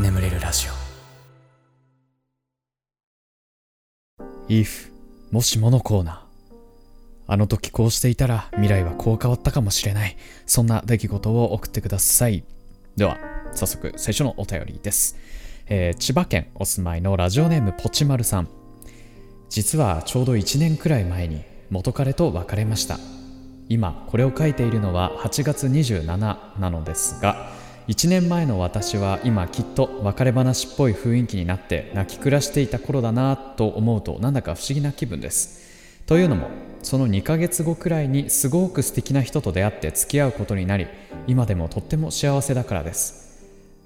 眠れるラジオ。If もしものコーナー。あの時こうしていたら未来はこう変わったかもしれない。そんな出来事を送ってください。では早速最初のお便りです、えー千葉県お住まいのラジオネームポチマルさん。実はちょうど1年くらい前に元彼と別れました。今これを書いているのは8月27なのですが1年前の私は今きっと別れ話っぽい雰囲気になって泣き暮らしていた頃だなと思うとなんだか不思議な気分です。というのもその2ヶ月後くらいにすごく素敵な人と出会って付き合うことになり今でもとっても幸せだからです。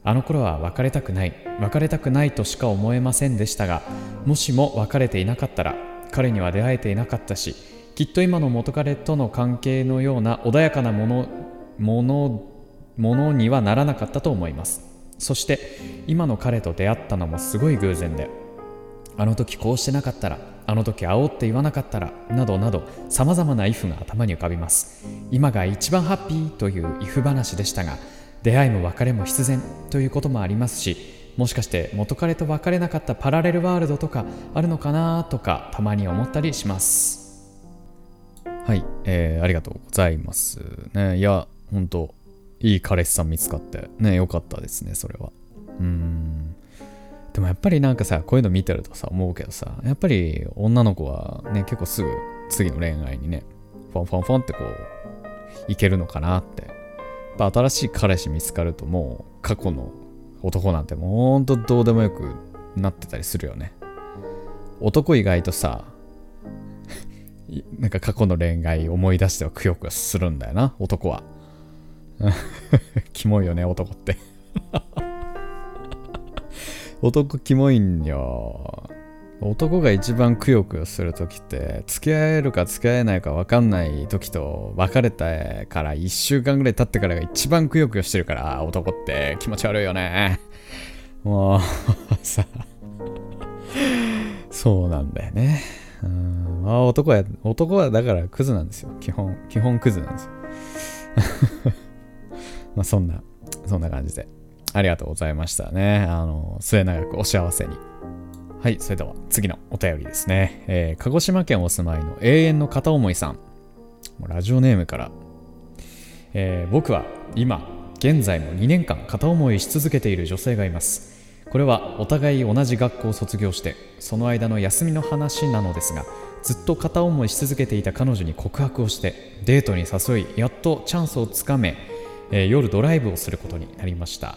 あの頃は別れたくない別れたくないとしか思えませんでしたがもしも別れていなかったら彼には出会えていなかったしきっと今の元彼との関係のような穏やかなものものものにはならなかったと思います。そして今の彼と出会ったのもすごい偶然であの時こうしてなかったらあの時会おうって言わなかったらなどなどさまざまな if が頭に浮かびます。今が一番ハッピーという if 話でしたが出会いも別れも必然ということもありますしもしかして元彼と別れなかったパラレルワールドとかあるのかなとかたまに思ったりします。はい、えー、ありがとうございますね。いや本当いい彼氏さん見つかってねよかったですねそれは。うーん。でもやっぱりなんかさこういうの見てるとさ思うけどさやっぱり女の子はね結構すぐ次の恋愛にねフォンフォンフォンってこういけるのかなって。やっぱ新しい彼氏見つかるともう過去の男なんてもうほんとどうでもよくなってたりするよね。男意外とさなんか過去の恋愛思い出してはくよくよするんだよな男は。キモいよね男って。男キモいんよ。男が一番くよくよする時って付き合えるか付き合えないか分かんない時と別れたから1週間ぐらい経ってからが一番くよくよしてるから男って。気持ち悪いよね。もう さ。そうなんだよね。うんあ男は男はだからクズなんですよ基本基本クズなんですよ まあそんなそんな感じでありがとうございましたねあの末永くお幸せにはい、それでは次のお便りですね。えー鹿児島県お住まいの永遠の片思いさん。ラジオネームから。えー僕は今、現在も2年間片思いし続けている女性がいます。これはお互い同じ学校を卒業して、その間の休みの話なのですが、ずっと片思いし続けていた彼女に告白をして、デートに誘い、やっとチャンスをつかめ、えー夜ドライブをすることになりました。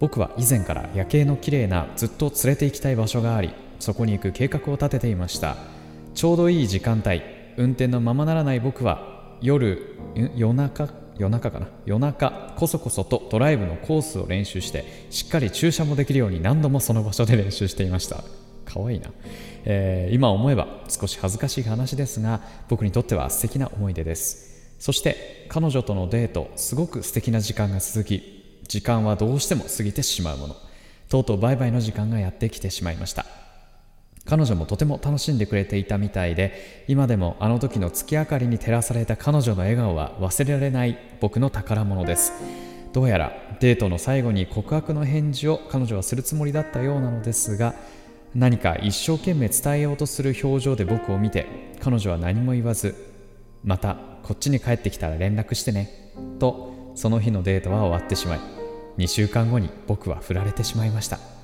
僕は以前から夜景の綺麗なずっと連れて行きたい場所がありそこに行く計画を立てていましたちょうどいい時間帯運転のままならない僕は夜夜中夜中かな。夜中こそこそとドライブのコースを練習してしっかり駐車もできるように何度もその場所で練習していました。かわいいな、えー今思えば少し恥ずかしい話ですが僕にとっては素敵な思い出です。そして彼女とのデートすごく素敵な時間が続き時間はどうしても過ぎてしまうもの。とうとうバイバイの時間がやってきてしまいました。彼女もとても楽しんでくれていたみたいで今でもあの時の月明かりに照らされた彼女の笑顔は忘れられない僕の宝物です。どうやらデートの最後に告白の返事を彼女はするつもりだったようなのですが何か一生懸命伝えようとする表情で僕を見て彼女は何も言わずまたこっちに帰ってきたら連絡してねとその日のデートは終わってしまい2週間後に僕は振られてしまいました。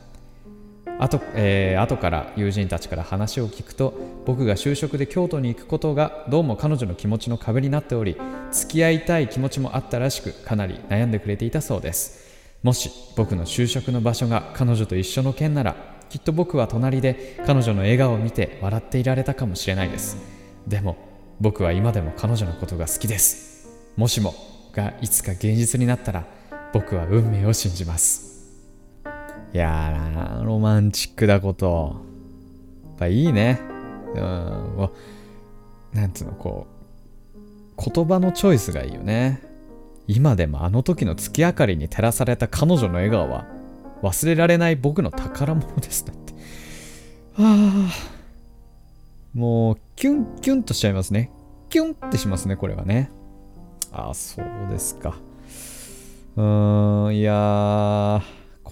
あと、えー後から友人たちから話を聞くと僕が就職で京都に行くことがどうも彼女の気持ちの壁になっており付き合いたい気持ちもあったらしくかなり悩んでくれていたそうです。もし僕の就職の場所が彼女と一緒の件ならきっと僕は隣で彼女の笑顔を見て笑っていられたかもしれないです。でも僕は今でも彼女のことが好きです。もしもがいつか現実になったら僕は運命を信じます。いやーロマンチックだこと。やっぱいいね。うん。わなんつうのこう言葉のチョイスがいいよね。今でもあの時の月明かりに照らされた彼女の笑顔は忘れられない僕の宝物です。だって。はあもうキュンキュンとしちゃいますね。キュンってしますねこれはね。ああそうですか。うーん、いやー、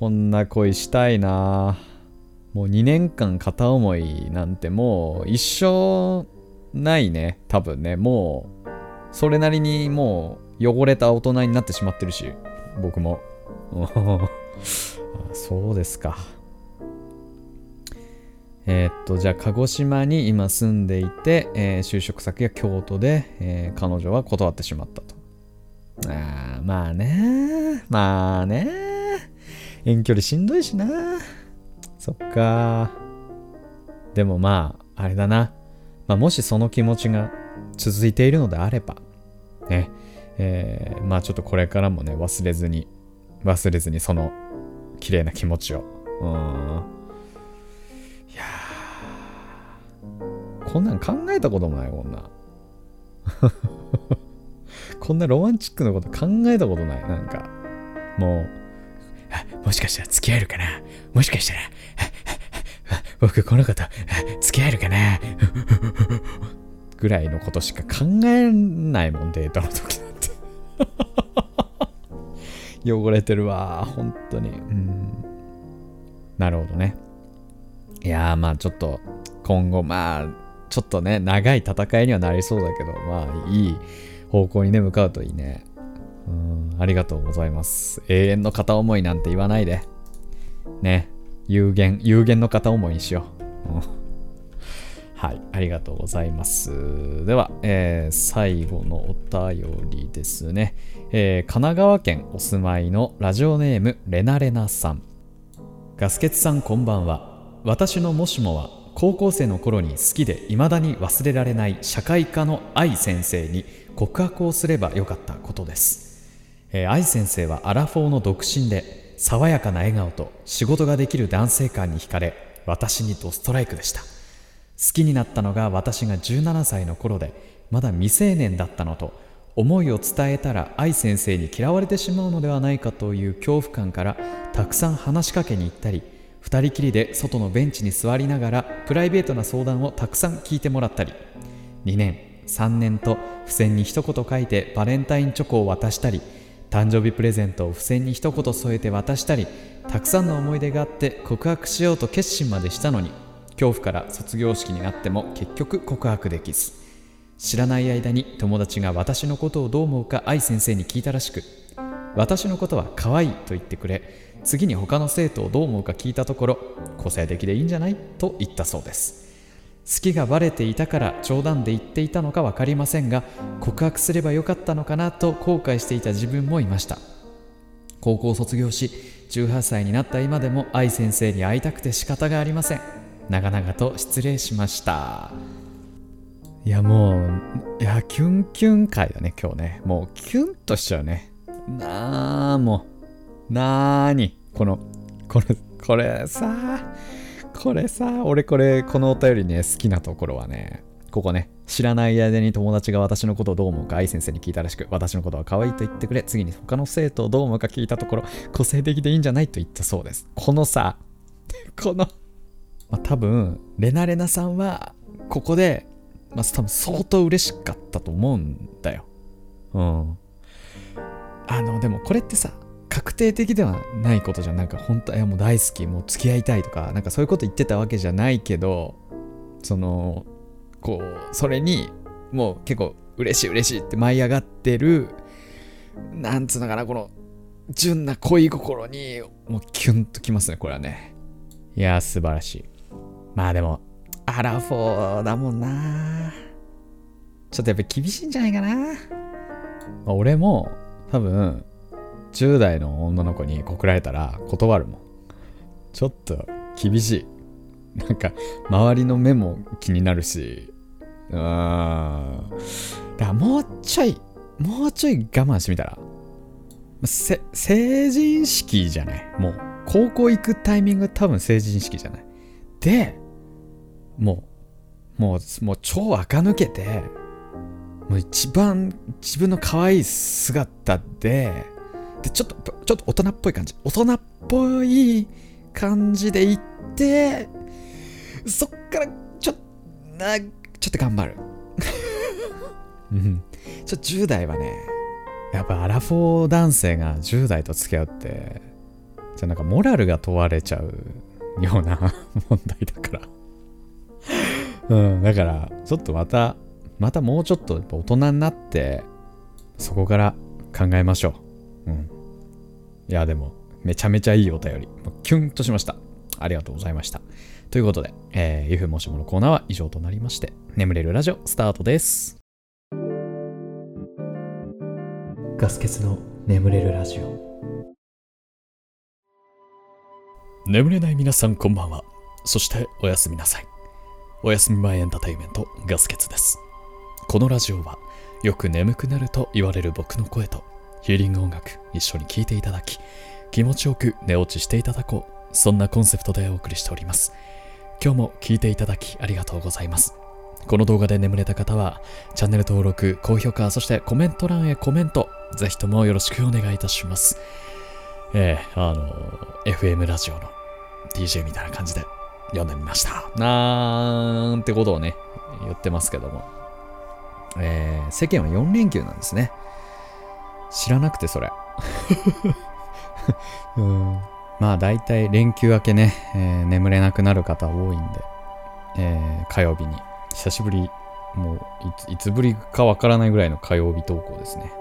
こんな恋したいなもう2年間片思いなんてもう一生ないね、多分ね。もう、それなりにもう汚れた大人になってしまってるし、僕も。そうですか。えー、っと、じゃあ、鹿児島に今住んでいて、えー、就職先が京都で、えー、彼女は断ってしまったと。あまあね、まあね、遠距離しんどいしな。そっか。でもまあ、あれだな。まあ、もしその気持ちが続いているのであれば、ね、えー、まあちょっとこれからもね、忘れずに、忘れずにその綺麗な気持ちを。うん。いやこんなん考えたこともない、こんな。こんなロマンチックなこと考えたことない。なんか、もう、もしかしたら付き合えるかな？もしかしたら、僕この子と付き合えるかな？ぐらいのことしか考えないもん、デートの時なんて。汚れてるわ、本当に。うん。なるほどね。いや、まあちょっと、今後、まあ、ちょっとね、長い戦いにはなりそうだけど、まあ、いい方向にね、向かうといいね。ありがとうございます。永遠の片思いなんて言わないで。ね。有限、有限の片思いにしよう。はい、ありがとうございます。では、えー、最後のお便りですね、えー、神奈川県お住まいのラジオネームレナレナさん。ガスケツさんこんばんは。私のもしもは高校生の頃に好きで未だに忘れられない社会科の愛先生に告白をすればよかったことです、えー、愛先生はアラフォーの独身で爽やかな笑顔と仕事ができる男性感に惹かれ私にドストライクでした。好きになったのが私が17歳の頃でまだ未成年だったのと思いを伝えたら愛先生に嫌われてしまうのではないかという恐怖感からたくさん話しかけに行ったり2人きりで外のベンチに座りながらプライベートな相談をたくさん聞いてもらったり。2年3年と付箋に一言書いてバレンタインチョコを渡したり誕生日プレゼントを付箋に一言添えて渡したりたくさんの思い出があって告白しようと決心までしたのに恐怖から卒業式になっても結局告白できず。知らない間に友達が私のことをどう思うか愛先生に聞いたらしく私のことは可愛いと言ってくれ。次に他の生徒をどう思うか聞いたところ個性的でいいんじゃない？と言ったそうです。好きがバレていたから冗談で言っていたのか分かりませんが告白すればよかったのかなと後悔していた自分もいました。高校卒業し18歳になった今でも愛先生に会いたくて仕方がありません。長々と失礼しました。いやもういやキュンキュン回だね今日ね。もうキュンとしちゃうね。なあもうなーにこの、これ、これさあ、これさ、俺これ、このお便りね、好きなところはね、ここね、知らない間に友達が私のことをどう思うか愛先生に聞いたらしく、私のことは可愛いと言ってくれ、次に他の生徒をどう思うか聞いたところ、個性的でいいんじゃないと言ったそうです。このさ、この、まあ、多分、レナレナさんは、ここで、まあ、多分相当嬉しかったと思うんだよ。うん。あの、でもこれってさ、確定的ではないことじゃん。なんか本当いやもう大好きもう付き合いたいとかなんかそういうこと言ってたわけじゃないけどそのこうそれにもう結構嬉しい嬉しいって舞い上がってるなんつうのかなこの純な恋心にもうキュンときますねこれはね。いや素晴らしい。まあでもアラフォーだもんな。ちょっとやっぱ厳しいんじゃないかな、まあ、俺も多分10代の女の子に告られたら断るもん。ちょっと厳しい。なんか、周りの目も気になるし、うーん。だからもうちょい、もうちょい我慢してみたら。せ成人式じゃないもう、高校行くタイミング多分成人式じゃない。で、もう、もう、もう超垢抜けて、もう一番自分の可愛い姿で、で、ちょっと、ちょっと大人っぽい感じ。大人っぽい感じで行って、そっから、ちょっと、な、ちょっと頑張る。うん。ちょ10代はね、やっぱアラフォー男性が10代と付き合うってじゃなんかモラルが問われちゃうような 問題だからうんだからちょっとまたまたもうちょっと大人になってそこから考えましょううん。いやでもめちゃめちゃいいお便り。キュンとしました。ありがとうございました。ということで、えー、ゆふもしものコーナーは以上となりまして眠れるラジオスタートです。ガス欠の眠れるラジオ。眠れない皆さんこんばんは。そしておやすみなさい。おやすみ前エンターテインメントガス欠です。このラジオはよく眠くなると言われる僕の声とヒーリング音楽一緒に聴いていただき気持ちよく寝落ちしていただこうそんなコンセプトでお送りしております今日も聴いていただきありがとうございますこの動画で眠れた方はチャンネル登録高評価そしてコメント欄へコメントぜひともよろしくお願いいたします。えー、あの、FM ラジオの DJ みたいな感じで読んでみました。なんてことをね、言ってますけども。えー、世間は4連休なんですね。知らなくてそれ。うんまあ大体連休明けね、えー、眠れなくなる方多いんで、えー、火曜日に久しぶり、もういつぶりかわからないぐらいの火曜日投稿ですね。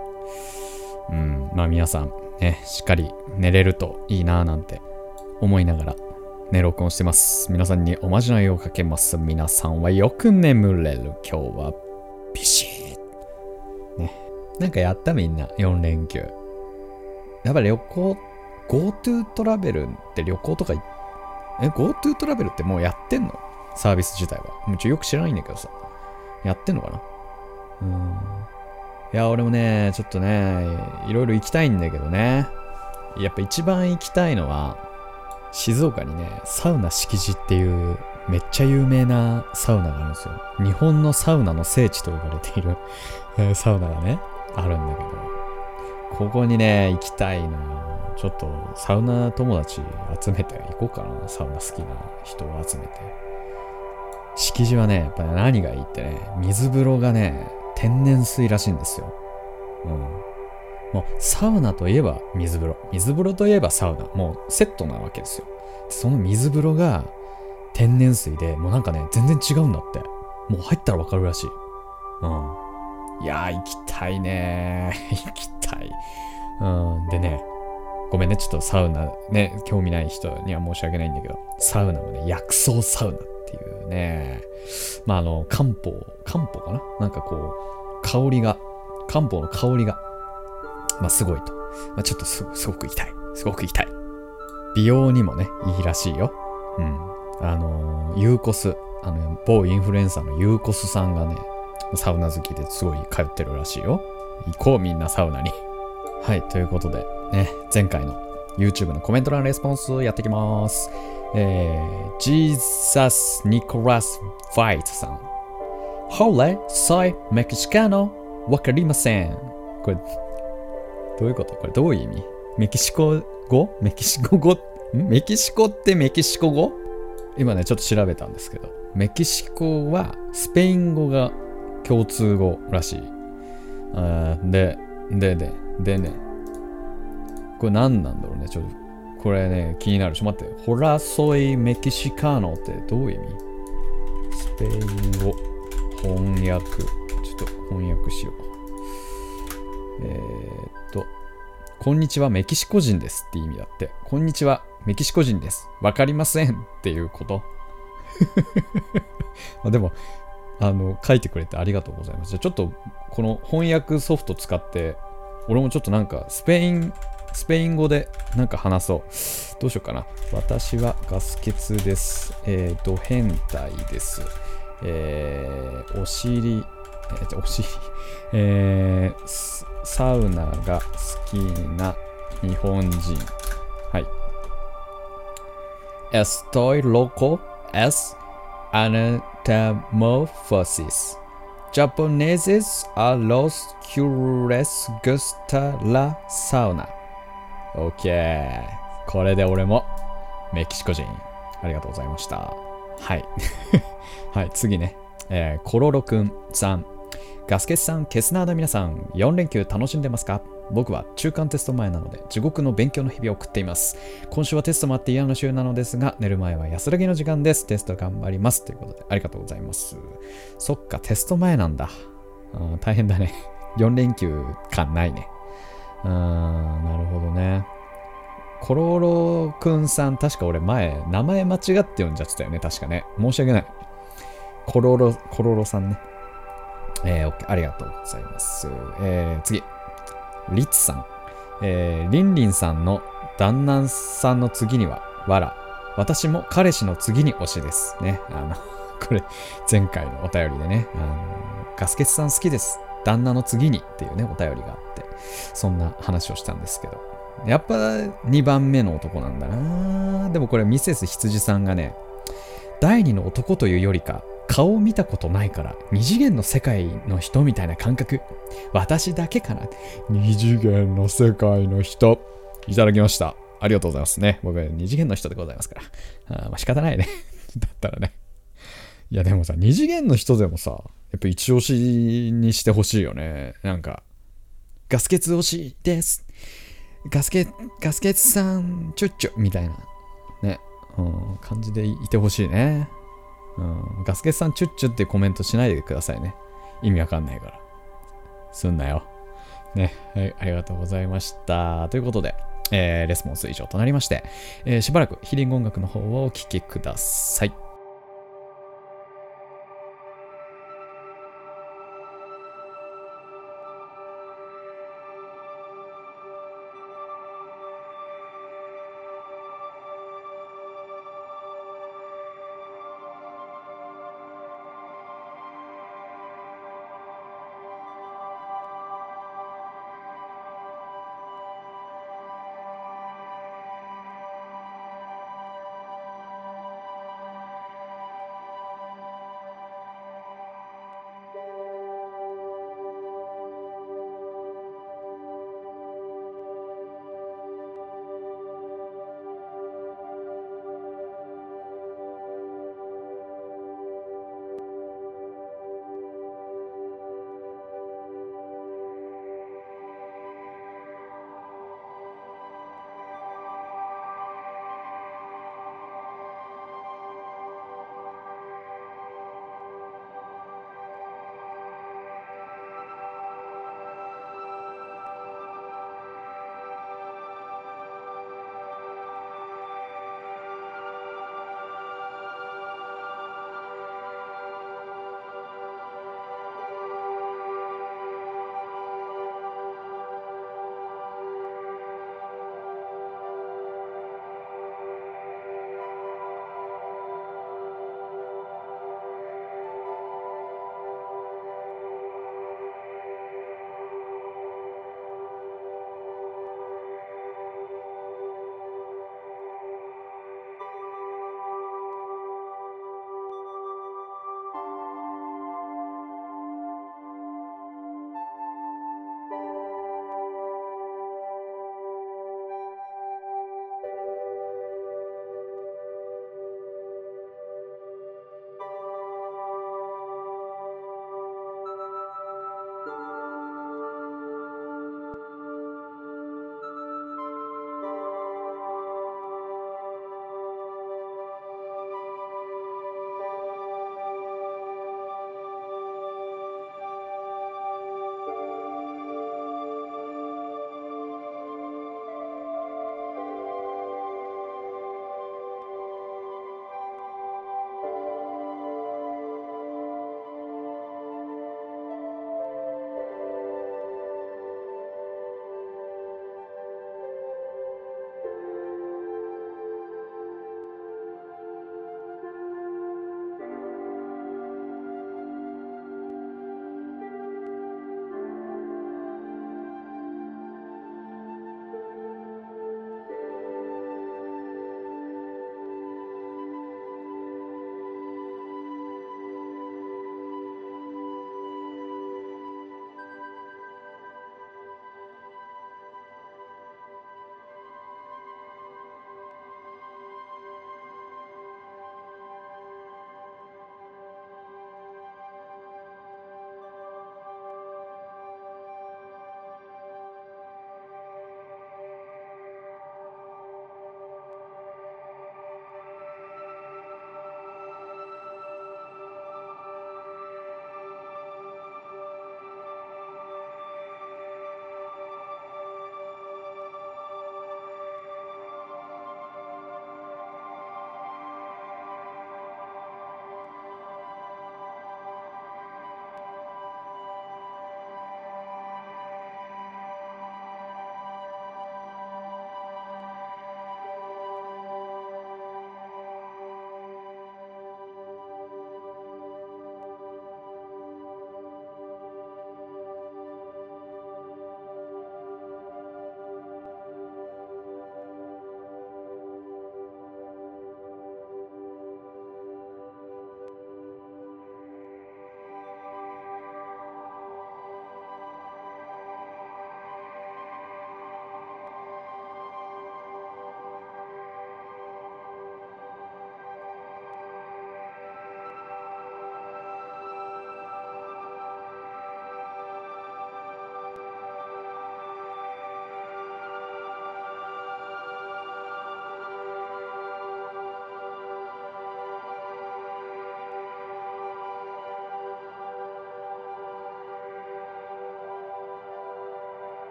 うん、まあ皆さん、ね、しっかり寝れるといいなぁなんて思いながら、ね、録音してます。皆さんにおまじないをかけます。皆さんはよく眠れる。今日は、ビシッ。なんかやったみんな、4連休。やっぱ旅行、GoTo トラベルって旅行とか、え、GoTo トラベルってもうやってんの？サービス自体は。もうちろんよく知らないんだけどさ。やってんのかな？うん。いや、俺もね、ちょっとね、いろいろ行きたいんだけどね。やっぱ一番行きたいのは、静岡にね、サウナ敷地っていうめっちゃ有名なサウナがあるんですよ。日本のサウナの聖地と呼ばれている サウナがね、あるんだけど、ここにね、行きたいのちょっとサウナ友達集めて行こうかな。サウナ好きな人を集めて。敷地はね、やっぱり何がいいってね、水風呂がね、天然水らしいんですよ。うん。もうサウナといえば水風呂。水風呂といえばサウナ。もうセットなわけですよ。その水風呂が天然水で、もうなんかね、全然違うんだって。もう入ったらわかるらしい。うん。いやー、行きたいね 行きたい。うん。でね、ごめんね、ちょっとサウナね、興味ない人には申し訳ないんだけど、サウナもね、薬草サウナっていうね、まあ、あの、漢方、漢方かな？なんかこう、香りが、漢方の香りが、まあ、すごいと。まあ、ちょっとすごく行きたい。すごく行きたい。美容にもね、いいらしいよ。うん。あの、ユーコス、あの、某インフルエンサーのユーコスさんがね、サウナ好きですごい通ってるらしいよ。行こうみんなサウナに。はい、ということで、ね、前回の YouTube のコメント欄レスポンスやってきます。えー、ジーザス・ニコラス・ファイトさん。ホレ、ソイ、メキシカノ、わかりません。これ、どういうこと？これどういう意味？メキシコ語？メキシコ語？メキシコってメキシコ語？今ね、ちょっと調べたんですけど、メキシコはスペイン語が共通語らしい。で、で、で、でね、これ何なんだろうね。ちょっとこれね、気になる。ちょっと待って。ホラソイメキシカーノってどういう意味？スペイン語翻訳。ちょっと翻訳しよう。えー、っと、こんにちはメキシコ人ですって意味だって。こんにちはメキシコ人です。わかりませんっていうこと まあでも、あの、書いてくれてありがとうございます。じゃちょっと、この翻訳ソフト使って、俺もちょっとなんか、スペインスペイン語でなんか話そう。どうしようかな。私はガス欠です。えー、ド変態です。えー、お尻、えー、お尻、えー、サウナが好きな日本人。はい。Estoy loco es anatomophosis. Japoneses are los que les gusta la sauna. OK。これで俺もメキシコ人。ありがとうございました。はい。はい、次ね。えー、コロロくんさん。ガスケスさん、ケスナーの皆さん、4連休楽しんでますか？僕は中間テスト前なので地獄の勉強の日々を送っています。今週はテストもあって嫌な週なのですが、寝る前は安らぎの時間です。テスト頑張ります。ということで、ありがとうございます。そっか、テスト前なんだ。うん大変だね。4連休感ないね。うーん、なるほどね。コロロくんさん、確か俺前、名前間違って呼んじゃってたよね、確かね。申し訳ない。コロロ、コロロさんね。えー、OK ありがとうございます。えー、次。リッツさん。えー、リンリンさんの旦那さんの次には、わら。私も彼氏の次に推しです。ね。あの、これ、前回のお便りでね、あの、ガスケツさん好きです。旦那の次にっていうね、お便りがあって、そんな話をしたんですけど。やっぱ2番目の男なんだなでもこれミセス羊さんがね、第二の男というよりか、顔を見たことないから、二次元の世界の人みたいな感覚。私だけかな。二次元の世界の人。いただきました。ありがとうございますね。僕は二次元の人でございますから。あまあ仕方ないね。だったらね。いやでもさ、二次元の人でもさ、やっぱ一押しにしてほしいよね。なんか、ガスケツ推しです。ガスケ、ガスケツさん、ちょっちょ、みたいな、ね、うん、感じでいてほしいね。うん、ガスケツさん、チュッチュってコメントしないでくださいね。意味わかんないから。すんなよ。ね、はい、ありがとうございました。ということで、えーレスポンス以上となりまして、えーしばらくヒーリング音楽の方をお聴きください。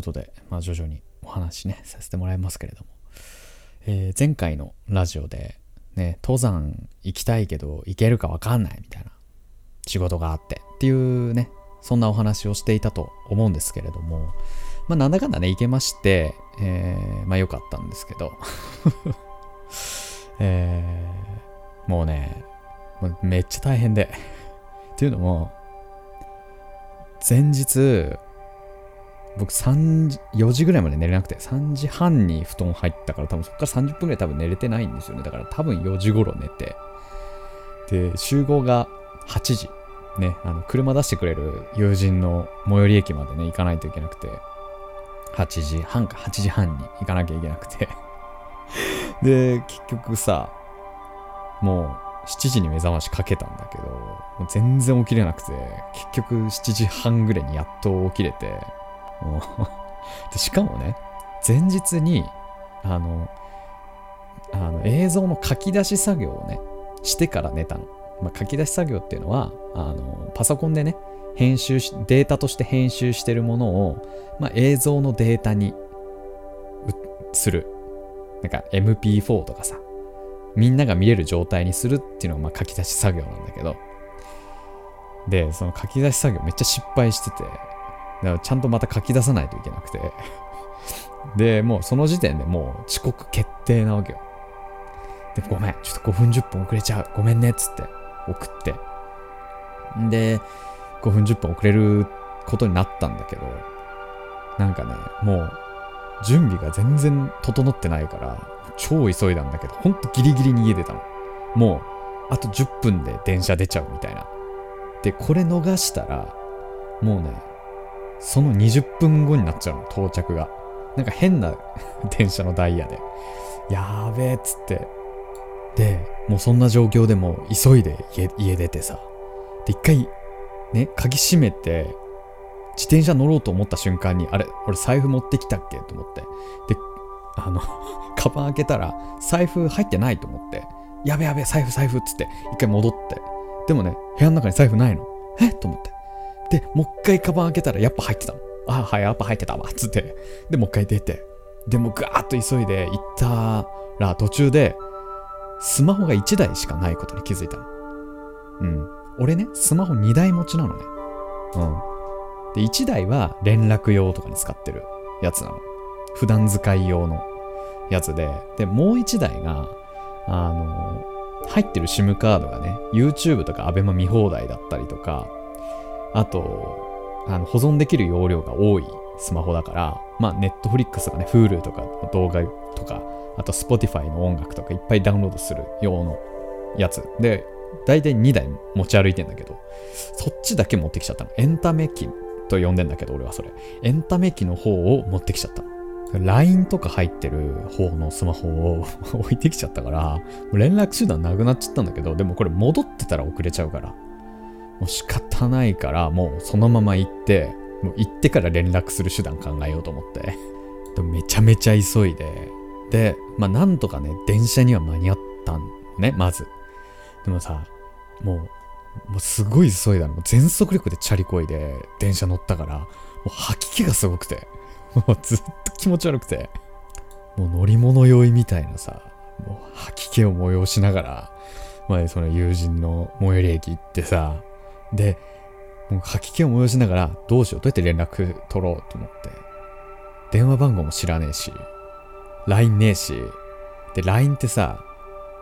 い、ということで、まあ、徐々にお話ね、させてもらいますけれども、えー前回のラジオで、ね、登山行きたいけど行けるかわかんないみたいな仕事があってっていうね、そんなお話をしていたと思うんですけれども、まあ、なんだかんだね、行けまして、えーまあ、良かったんですけど、えーもうね、めっちゃ大変で。っていうのも、前日、僕3時、4時ぐらいまで寝れなくて、3時半に布団入ったから、多分そこから30分ぐらい多分寝れてないんですよね。だから多分4時頃寝て。で、集合が8時。ね、あの、車出してくれる友人の最寄り駅までね、行かないといけなくて、8時半か8時半に行かなきゃいけなくて。で、結局さ、もう7時に目覚ましかけたんだけど、全然起きれなくて、結局7時半ぐらいにやっと起きれて、でしかもね、前日に、あの、あの映像の書き出し作業をね、してから寝たの。まあ、書き出し作業っていうのは、あの、パソコンでね、編集し、データとして編集してるものを、まあ、映像のデータにする。なんか MP4 とかさ、みんなが見れる状態にするっていうのがまあ書き出し作業なんだけど、で、その書き出し作業めっちゃ失敗してて、だからちゃんとまた書き出さないといけなくて、で、もうその時点でもう遅刻決定なわけよ。で、ごめん、ちょっと5分10分遅れちゃう。ごめんね、っつって送って。で、5分10分遅れることになったんだけど、なんかね、もう準備が全然整ってないから、超急いだんだけど、ほんとギリギリに家出たの。もう、あと10分で電車出ちゃうみたいな。で、これ逃したら、もうね、その20分後になっちゃうの、到着が。なんか変な 電車のダイヤで。やーべえっつって。で、もうそんな状況でも急いで家家出てさ。で、一回、ね、鍵閉めて、自転車乗ろうと思った瞬間に、あれ、俺財布持ってきたっけと思って。で、あの、カバン開けたら、財布入ってないと思って、やべやべ、財布財布っつって、一回戻って。でもね、部屋の中に財布ないの。えっと思って。で、もう一回カバン開けたら、やっぱ入ってたの。あ、はい、やっぱ入ってたわ、つって。で、もう一回出て。で、もうガーッと急いで行ったら、途中で、スマホが1台しかないことに気づいたの。うん。俺ね、スマホ2台持ちなのね。うん。で、1台は連絡用とかに使ってるやつなの。普段使い用のやつで、で、もう1台が、あの、入ってる SIM カードがね、YouTube とか ABEMA 見放題だったりとか、あと、あの保存できる容量が多いスマホだから、まあ、Netflix とかね、Hulu とかの動画とか、あと Spotify の音楽とかいっぱいダウンロードする用のやつ。で、大体2台持ち歩いてんだけど、そっちだけ持ってきちゃったの。エンタメ機と呼んでんだけど、俺はそれ。エンタメ機の方を持ってきちゃったの。LINE とか入ってる方のスマホを 置いてきちゃったから、連絡手段なくなっちゃったんだけど、でもこれ戻ってたら遅れちゃうから、もう仕方ないから、もうそのまま行って、もう行ってから連絡する手段考えようと思って。でめちゃめちゃ急いで、で、まあなんとかね、電車には間に合ったんね、まず。でもさ、もう、もうすごい急いだの。全速力でチャリこいで電車乗ったから、もう吐き気がすごくて、もうずっと気持ち悪くて、もう乗り物酔いみたいなさ、もう吐き気を催しながら、まあその友人の最寄り駅行ってさ、で、もう吐き気を催しながら、どうしよう、どうやって連絡取ろうと思って、電話番号も知らねえし、LINE ねえし、で、LINE ってさ、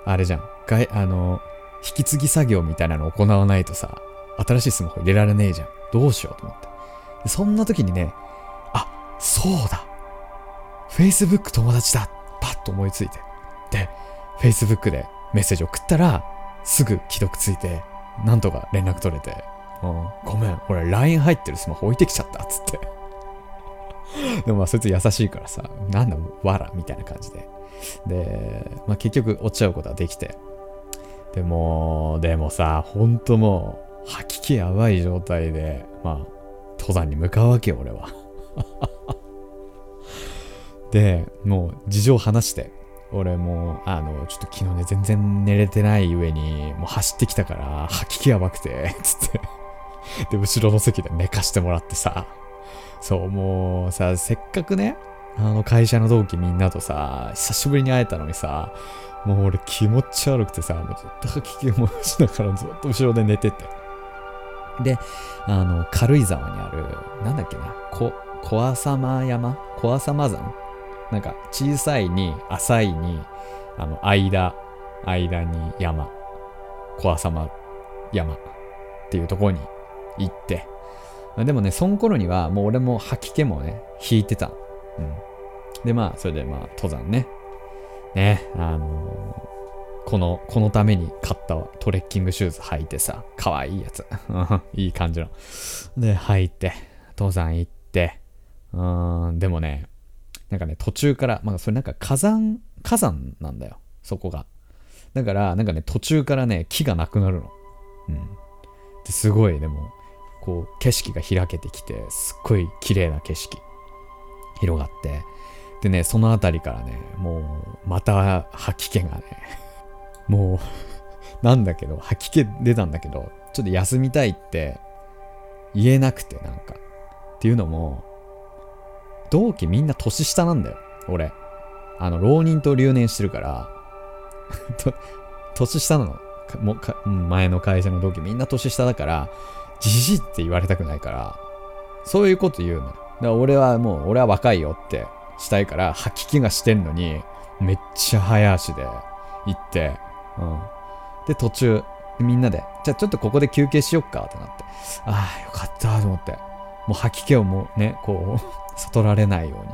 あれじゃん、がいあの、引き継ぎ作業みたいなの行わないとさ、新しいスマホ入れられねえじゃん。どうしようと思って。そんな時にね、あ、そうだ !Facebook 友達だパッと思いついて。で、Facebook でメッセージ送ったら、すぐ既読ついて、なんとか連絡取れて、うん、ごめん、俺 LINE 入ってるスマホ置いてきちゃったっつって。でもまあそいつ優しいからさ、なんだ、わらみたいな感じで。で、まあ結局落ちちゃうことはできて。でも、でもさ、ほんともう、吐き気やばい状態で、まあ、登山に向かうわけよ、俺は。で、もう事情話して、俺も、あの、ちょっと昨日ね、全然寝れてない上に、もう走ってきたから、吐き気やばくて、つって。で、後ろの席で寝かしてもらってさ、そう、もうさ、せっかくね、あの会社の同期みんなとさ、久しぶりに会えたのにさ、もう俺気持ち悪くてさ、もうずっと吐き気もしながらずっと後ろで寝てて。で、あの、軽井沢にある、なんだっけな、こ、小浅間山？小浅間山？なんか小さいに浅いに、あの、間、間に山、小浅間山っていうところに行って、でもね、その頃にはもう俺も吐き気もね、引いてた。うん。で、まあ、それでまあ、登山ね。ね、あのー、この、このために買ったトレッキングシューズ履いてさ、かわいいやつ。いい感じの。で、履いて、登山行って、うん、でもね、なんかね、途中から、まあ、それなんか火山、火山なんだよ、そこが。だから、なんかね、途中からね、木がなくなるの。うん。ですごい、でも、こう、景色が開けてきて、すっごい綺麗な景色、広がって、でね、その辺りからね、もう、また吐き気がね、もう なんだけど、吐き気出たんだけど、ちょっと休みたいって言えなくて、なんか。っていうのも、同期みんな年下なんだよ、俺。あの、浪人と留年してるから 年下なの。もか前の会社の同期みんな年下だから、じじって言われたくないから、そういうこと言うの。だから俺はもう、俺は若いよってしたいから、吐き気がしてんのに、めっちゃ早足で行って、うん。で、途中、みんなで、じゃあちょっとここで休憩しよっかってなって、ああ、よかったと思って、もう吐き気をもうね、こう、悟られないように。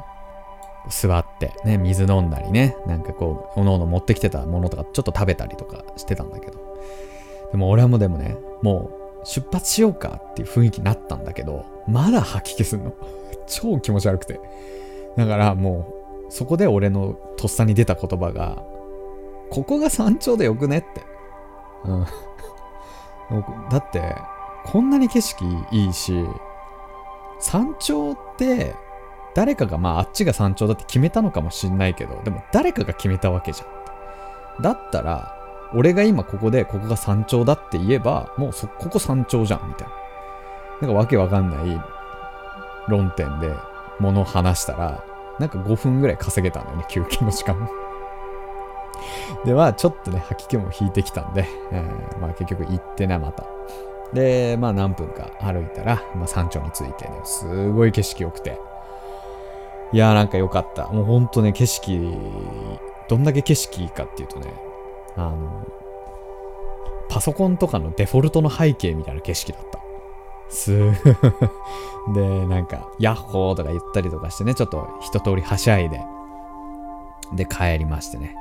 座って、ね、水飲んだりね、なんかこう、おのおの持ってきてたものとか、ちょっと食べたりとかしてたんだけど。でも俺はもうでもね、もう出発しようかっていう雰囲気になったんだけど、まだ吐き気すんの。超気持ち悪くて。だからもう、そこで俺のとっさに出た言葉が、ここが山頂でよくねって。うん。だって、こんなに景色いいし、山頂って誰かがまああっちが山頂だって決めたのかもしんないけど、でも誰かが決めたわけじゃん。だったら、俺が今ここでここが山頂だって言えば、もうそ、ここ山頂じゃん、みたいな。なんかわけわかんない論点で物を話したら、なんか5分ぐらい稼げたんだよね、休憩の時間。で、まあちょっとね、吐き気も引いてきたんで、えー、まあ結局行ってね、また。で、まあ何分か歩いたら、まあ山頂に着いてね、すごい景色良くて。いやーなんか良かった。もうほんとね、景色、どんだけ景色いいかっていうとね、あの、パソコンとかのデフォルトの背景みたいな景色だった。すー で、なんか、ヤッホーとか言ったりとかしてね、ちょっと一通りはしゃいで、で、帰りましてね。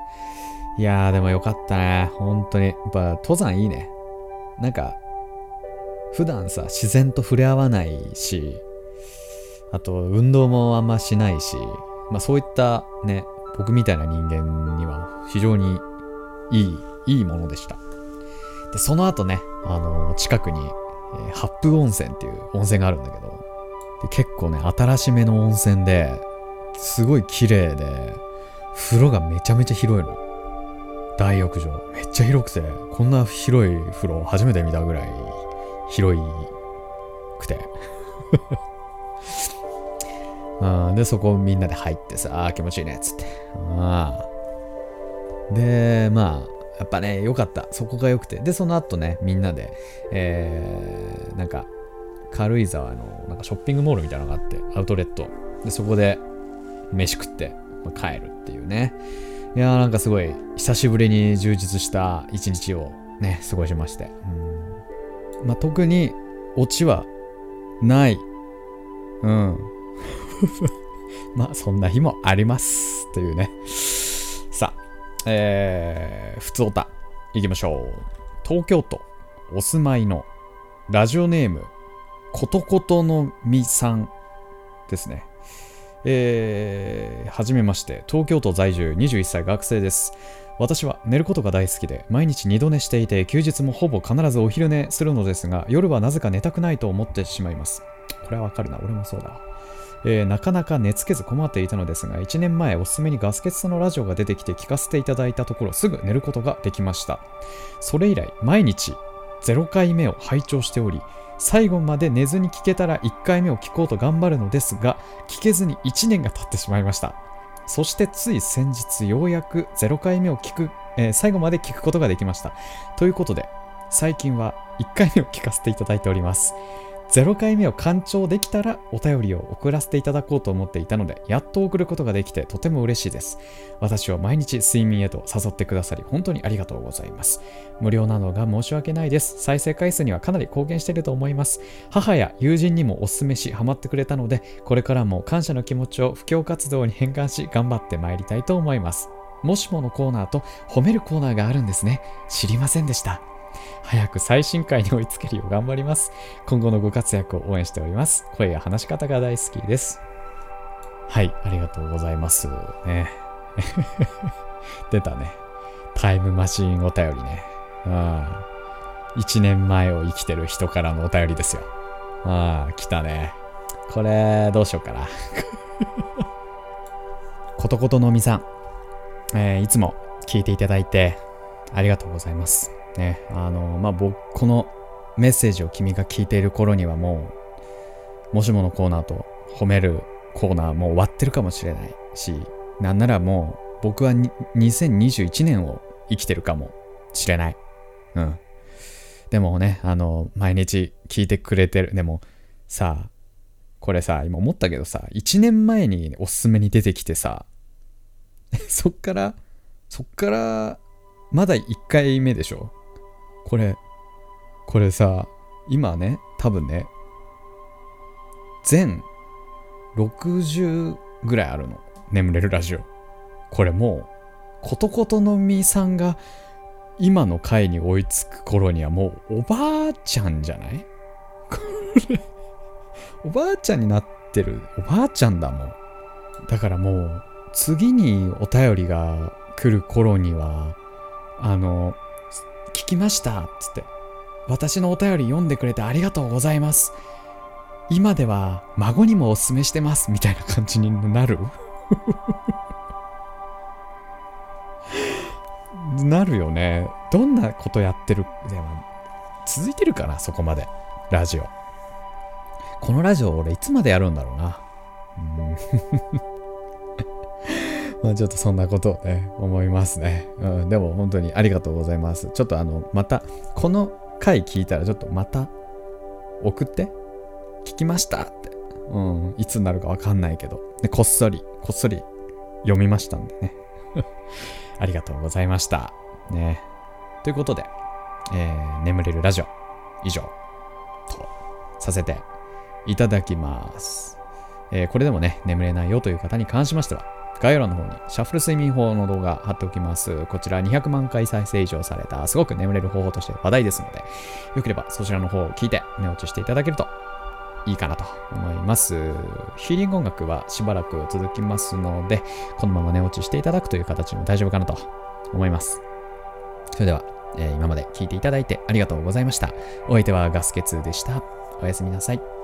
いやー、でもよかったね。本当に。やっぱ、登山いいね。なんか、普段さ、自然と触れ合わないし、あと、運動もあんましないし、まあそういったね、僕みたいな人間には非常にいい、いいものでした。で、その後ね、あの、近くに、えー、八風温泉っていう温泉があるんだけど、で結構ね、新しめの温泉で、すごい綺麗で、風呂がめちゃめちゃ広いの。大浴場。めっちゃ広くて、こんな広い風呂初めて見たぐらい広いくて。で、そこみんなで入ってさ、あ気持ちいいね、つって。で、まあ、やっぱね、良かった。そこが良くて。で、その後ね、みんなで、えー、なんか、軽井沢のなんかショッピングモールみたいなのがあって、アウトレット。で、そこで飯食って、まあ、帰るっていうね。いやーなんかすごい久しぶりに充実した一日をね、過ごしまして。うんまあ、特にオチはない。うん。まあそんな日もあります。というね。さあ、えー、ふつおた、行きましょう。東京都お住まいのラジオネーム、ことことのみさんですね。えー、はじめまして、東京都在住21歳学生です。私は寝ることが大好きで、毎日二度寝していて、休日もほぼ必ずお昼寝するのですが、夜はなぜか寝たくないと思ってしまいます。これはわかるな、俺もそうだ。えー、なかなか寝つけず困っていたのですが、1年前おすすめにガス欠さのラジオが出てきて聞かせていただいたところ、すぐ寝ることができました。それ以来、毎日0回目を拝聴しており、最後まで寝ずに聞けたら1回目を聞こうと頑張るのですが、聞けずに1年が経ってしまいました。そしてつい先日ようやく0回目を聞く、えー、最後まで聞くことができました。ということで、最近は1回目を聞かせていただいております。0回目を完聴できたらお便りを送らせていただこうと思っていたので、やっと送ることができてとても嬉しいです。私を毎日睡眠へと誘ってくださり、本当にありがとうございます。無料なのが申し訳ないです。再生回数にはかなり貢献していると思います。母や友人にもお勧めし、ハマってくれたので、これからも感謝の気持ちを布教活動に変換し、頑張ってまいりたいと思います。もしものコーナーと褒めるコーナーがあるんですね。知りませんでした。早く最新回に追いつけるよう頑張ります。今後のご活躍を応援しております。声や話し方が大好きです。はい、ありがとうございます。ね。出たね。タイムマシーンお便りね。うん。1年前を生きてる人からのお便りですよ。ああ、来たね。これ、どうしようかな。ことことのみさん、えー、いつも聞いていただいてありがとうございます。ね、あの、まあ、僕、このメッセージを君が聞いている頃にはもう、もしものコーナーと褒めるコーナーもう終わってるかもしれないし、なんならもう僕は2021年を生きてるかもしれない。うん。でもね、あの、毎日聞いてくれてる。でも、さ、これさ、今思ったけどさ、1年前におすすめに出てきてさ、そっから、そっから、まだ1回目でしょ？これ、これさ、今ね、多分ね、全60ぐらいあるの。眠れるラジオ。これもう、ことことのみさんが今の回に追いつく頃にはもうおばあちゃんじゃない？これ、おばあちゃんになってる。おばあちゃんだもん。だからもう、次にお便りが来る頃には、あの、聞きましたつって。私のお便り読んでくれてありがとうございます。今では孫にもおすすめしてますみたいな感じになる？なるよね。どんなことやってるでも続いてるかなそこまで。ラジオ。このラジオ俺いつまでやるんだろうな。うんまあちょっとそんなことをね、思いますね。うん、でも本当にありがとうございます。ちょっとあの、また、この回聞いたらちょっとまた送って。聞きましたって。うん、いつになるかわかんないけど。で、こっそり、こっそり読みましたんでね。ありがとうございました。ね。ということで、えー、眠れるラジオ、以上、とさせていただきます。えー、これでもね、眠れないよという方に関しましては、概要欄の方にシャッフル睡眠法の動画貼っておきます。こちら200万回再生以上されたすごく眠れる方法として話題ですので、よければそちらの方を聞いて寝落ちしていただけるといいかなと思います。ヒーリング音楽はしばらく続きますので、このまま寝落ちしていただくという形でも大丈夫かなと思います。それでは、えー、今まで聞いていただいてありがとうございました。お相手はガスケツでした。おやすみなさい。